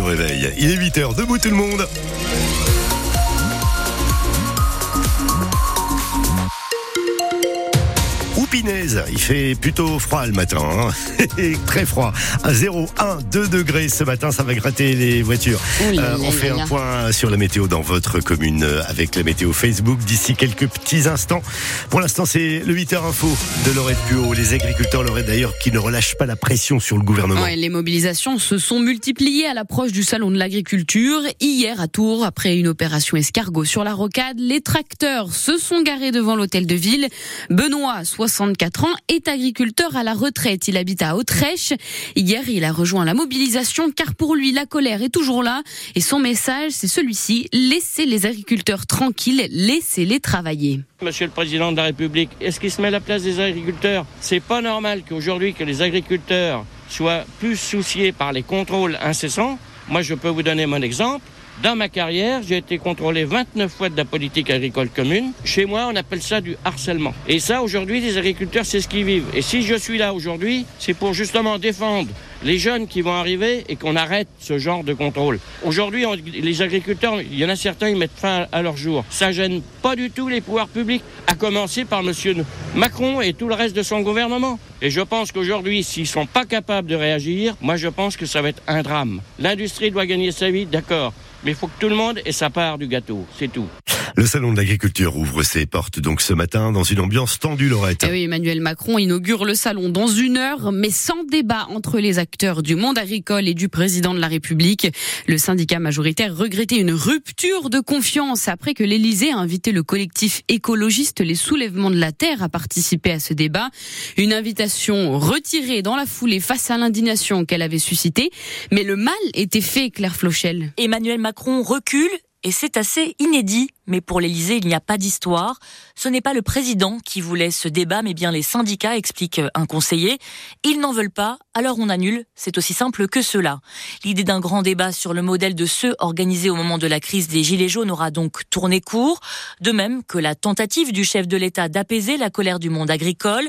réveil. Il est 8h, debout tout le monde. Il fait plutôt froid le matin, hein. très froid. À 0, 1, 2 degrés ce matin, ça va gratter les voitures. Euh, on fait un point sur la météo dans votre commune euh, avec la météo Facebook d'ici quelques petits instants. Pour l'instant, c'est le 8h info de Lorette Puot. Les agriculteurs Lorette d'ailleurs qui ne relâchent pas la pression sur le gouvernement. les mobilisations se sont multipliées à l'approche du salon de l'agriculture. Hier à Tours, après une opération escargot sur la rocade, les tracteurs se sont garés devant l'hôtel de ville. Benoît, 60 64 ans, est agriculteur à la retraite. Il habite à Autrèche. Hier, il a rejoint la mobilisation car pour lui, la colère est toujours là. Et son message, c'est celui-ci. Laissez les agriculteurs tranquilles, laissez-les travailler. Monsieur le Président de la République, est-ce qu'il se met à la place des agriculteurs? C'est pas normal qu'aujourd'hui que les agriculteurs soient plus souciés par les contrôles incessants. Moi, je peux vous donner mon exemple. Dans ma carrière, j'ai été contrôlé 29 fois de la politique agricole commune. Chez moi, on appelle ça du harcèlement. Et ça, aujourd'hui, les agriculteurs, c'est ce qu'ils vivent. Et si je suis là aujourd'hui, c'est pour justement défendre les jeunes qui vont arriver et qu'on arrête ce genre de contrôle. Aujourd'hui, les agriculteurs, il y en a certains, ils mettent fin à leur jour. Ça gêne pas du tout les pouvoirs publics, à commencer par M. Macron et tout le reste de son gouvernement. Et je pense qu'aujourd'hui, s'ils sont pas capables de réagir, moi je pense que ça va être un drame. L'industrie doit gagner sa vie, d'accord. Mais il faut que tout le monde ait sa part du gâteau, c'est tout. Le salon de l'agriculture ouvre ses portes donc ce matin dans une ambiance tendue, Lorette. Eh oui, Emmanuel Macron inaugure le salon dans une heure, mais sans débat entre les acteurs du monde agricole et du président de la République. Le syndicat majoritaire regrettait une rupture de confiance après que l'Élysée a invité le collectif écologiste Les Soulèvements de la Terre à participer à ce débat. Une invitation retirée dans la foulée face à l'indignation qu'elle avait suscitée. Mais le mal était fait, Claire Flochel. Emmanuel Macron recule et c'est assez inédit. Mais pour l'Élysée, il n'y a pas d'histoire. Ce n'est pas le président qui voulait ce débat, mais bien les syndicats, explique un conseiller. Ils n'en veulent pas, alors on annule. C'est aussi simple que cela. L'idée d'un grand débat sur le modèle de ceux organisés au moment de la crise des Gilets jaunes aura donc tourné court. De même que la tentative du chef de l'État d'apaiser la colère du monde agricole.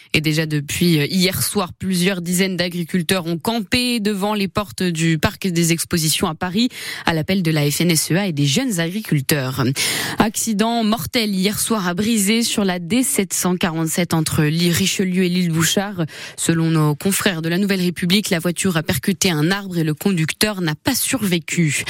Et déjà depuis euh, hier soir, plusieurs dizaines d'agriculteurs ont campé devant les portes du parc des expositions à Paris à l'appel de la FNSEA et des jeunes agriculteurs. Accident mortel hier soir à Brisé sur la D747 entre l'île Richelieu et l'île Bouchard. Selon nos confrères de la Nouvelle République, la voiture a percuté un arbre et le conducteur n'a pas survécu.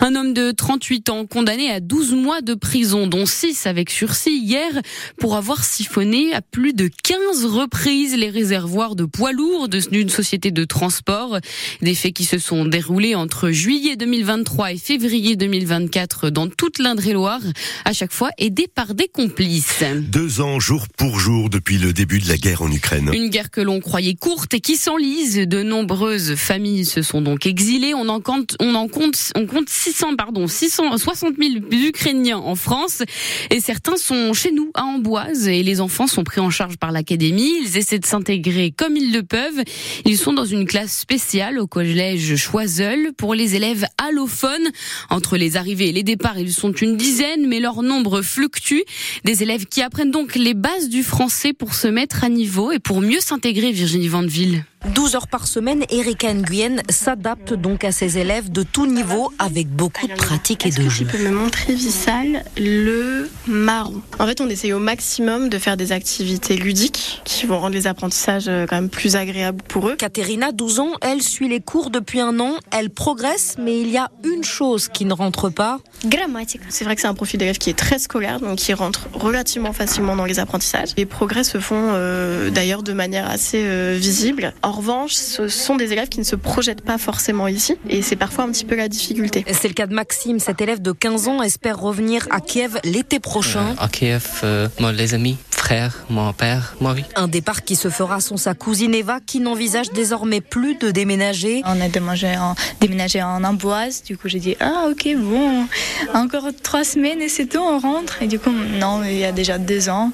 Un homme de 38 ans condamné à 12 mois de prison, dont 6 avec sursis hier, pour avoir siphonné à plus de 15 reprises reprise les réservoirs de poids lourds d'une société de transport. Des faits qui se sont déroulés entre juillet 2023 et février 2024 dans toute l'Indre-et-Loire, à chaque fois aidés par des complices. Deux ans jour pour jour depuis le début de la guerre en Ukraine. Une guerre que l'on croyait courte et qui s'enlise. De nombreuses familles se sont donc exilées. On en compte, on en compte, on compte 600, pardon, 660 000 Ukrainiens en France et certains sont chez nous à Amboise et les enfants sont pris en charge par l'académie. Ils essaient de s'intégrer comme ils le peuvent. Ils sont dans une classe spéciale au collège Choiseul pour les élèves allophones. Entre les arrivées et les départs, ils sont une dizaine, mais leur nombre fluctue. Des élèves qui apprennent donc les bases du français pour se mettre à niveau et pour mieux s'intégrer, Virginie Vandeville. 12 heures par semaine, Erika Nguyen s'adapte donc à ses élèves de tout niveau avec beaucoup de pratique et de jeu. Tu peux me montrer, Vissal, le marron? En fait, on essaye au maximum de faire des activités ludiques qui vont rendre les apprentissages euh, quand même plus agréables pour eux. Katerina, 12 ans, elle suit les cours depuis un an. Elle progresse, mais il y a une chose qui ne rentre pas. Grammatique. C'est vrai que c'est un profil d'élève qui est très scolaire, donc qui rentre relativement facilement dans les apprentissages. Les progrès se font euh, d'ailleurs de manière assez euh, visible. En revanche, ce sont des élèves qui ne se projettent pas forcément ici et c'est parfois un petit peu la difficulté. C'est le cas de Maxime, cet élève de 15 ans espère revenir à Kiev l'été prochain. à Kiev, moi, les amis frère, mon père, Maurice. Un départ qui se fera sans sa cousine Eva qui n'envisage désormais plus de déménager. On a déménagé en, déménagé en Amboise, du coup j'ai dit ah ok bon, encore trois semaines et c'est tout, on rentre. Et du coup non, il y a déjà deux ans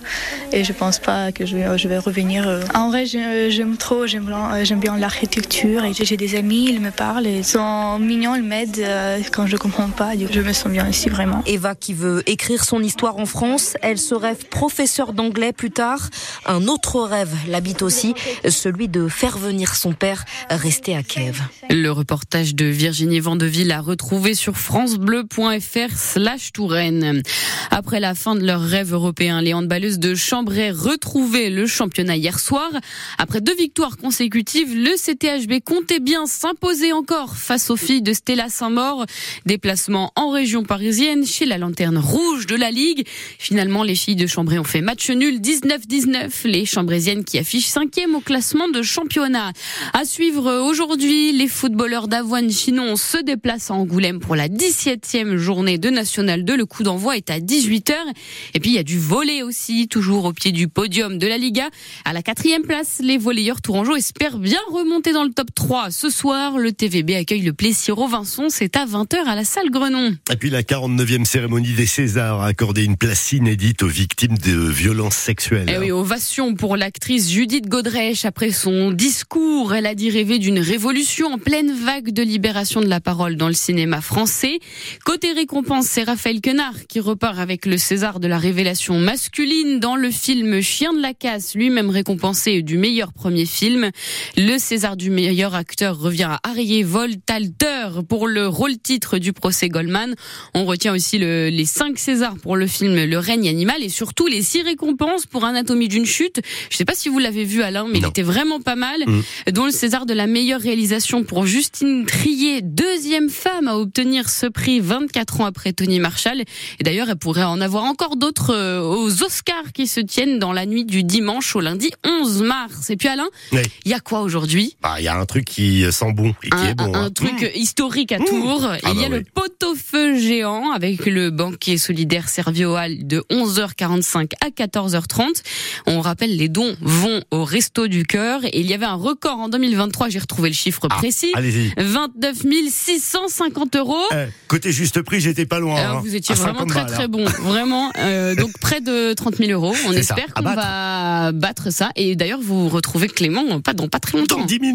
et je pense pas que je vais, je vais revenir. En vrai j'aime trop, j'aime bien l'architecture et j'ai des amis, ils me parlent, ils sont mignons, ils m'aident euh, quand je comprends pas, je me sens bien ici vraiment. Eva qui veut écrire son histoire en France, elle se rêve professeur d'anglais plus tard. Un autre rêve l'habite aussi, celui de faire venir son père rester à Kiev. Le reportage de Virginie Vandeville a retrouvé sur francebleu.fr slash Touraine. Après la fin de leur rêve européen, les handballeuses de Chambray retrouvaient le championnat hier soir. Après deux victoires consécutives, le CTHB comptait bien s'imposer encore face aux filles de Stella Saint-Maur. Déplacement en région parisienne chez la lanterne rouge de la Ligue. Finalement, les filles de Chambray ont fait match nul 19-19. Les Chambrésiennes qui affichent cinquième au classement de championnat. À suivre aujourd'hui, les footballeurs d'Avoine Chinon se déplacent à Angoulême pour la 17e journée de National 2. Le coup d'envoi est à 18h. Et puis il y a du volet aussi, toujours au pied du podium de la Liga. À la quatrième place, les volleyeurs tourangeaux espèrent bien remonter dans le top 3. Ce soir, le TVB accueille le Plessis Robinson. C'est à 20h à la salle Grenon. Et puis la 49e cérémonie des Césars a accordé une place inédite aux victimes de violences sexuelles. Eh oui, ovation pour l'actrice Judith Godrèche après son discours. Elle a dit rêver d'une révolution en pleine vague de libération de la parole dans le cinéma français. Côté récompense, c'est Raphaël Quenard qui repart avec le César de la révélation masculine dans le film Chien de la casse, lui-même récompensé du meilleur premier film. Le César du meilleur acteur revient à Arié Voltalter pour le rôle titre du procès Goldman. On retient aussi le, les cinq Césars pour le film Le règne animal et surtout les six récompenses pour Anatomie d'une chute. Je sais pas si vous l'avez vu Alain, mais il était vraiment pas mal. Mmh. Dont le César de la meilleure réalisation pour Justine Trier, deuxième femme à obtenir ce prix 24 ans après Tony Marshall. Et d'ailleurs, elle pourrait en avoir encore d'autres euh, aux Oscars qui se tiennent dans la nuit du dimanche au lundi 11 mars. Et puis Alain, il oui. y a quoi aujourd'hui? Bah, Il y a un truc qui sent bon et qui un, est bon. Un, hein. truc mmh. historique à Tours. Ah il y bah a le oui. pot-au-feu géant avec le banquet solidaire servi au hall de 11h45 à 14h30. On rappelle, les dons vont au Resto du Cœur et il y avait un record en 2023, j'ai retrouvé le chiffre Ah, précis. allez-y. 29 650 euros. Eh, côté juste prix, j'étais pas loin. Alors hein. vous étiez À vraiment 50 très très hein. bon, vraiment. Euh, donc près de 30 000 euros. On espère qu'on va battre ça. Et d'ailleurs, vous retrouvez Clément pas dans pas très longtemps. Dans 10 minutes.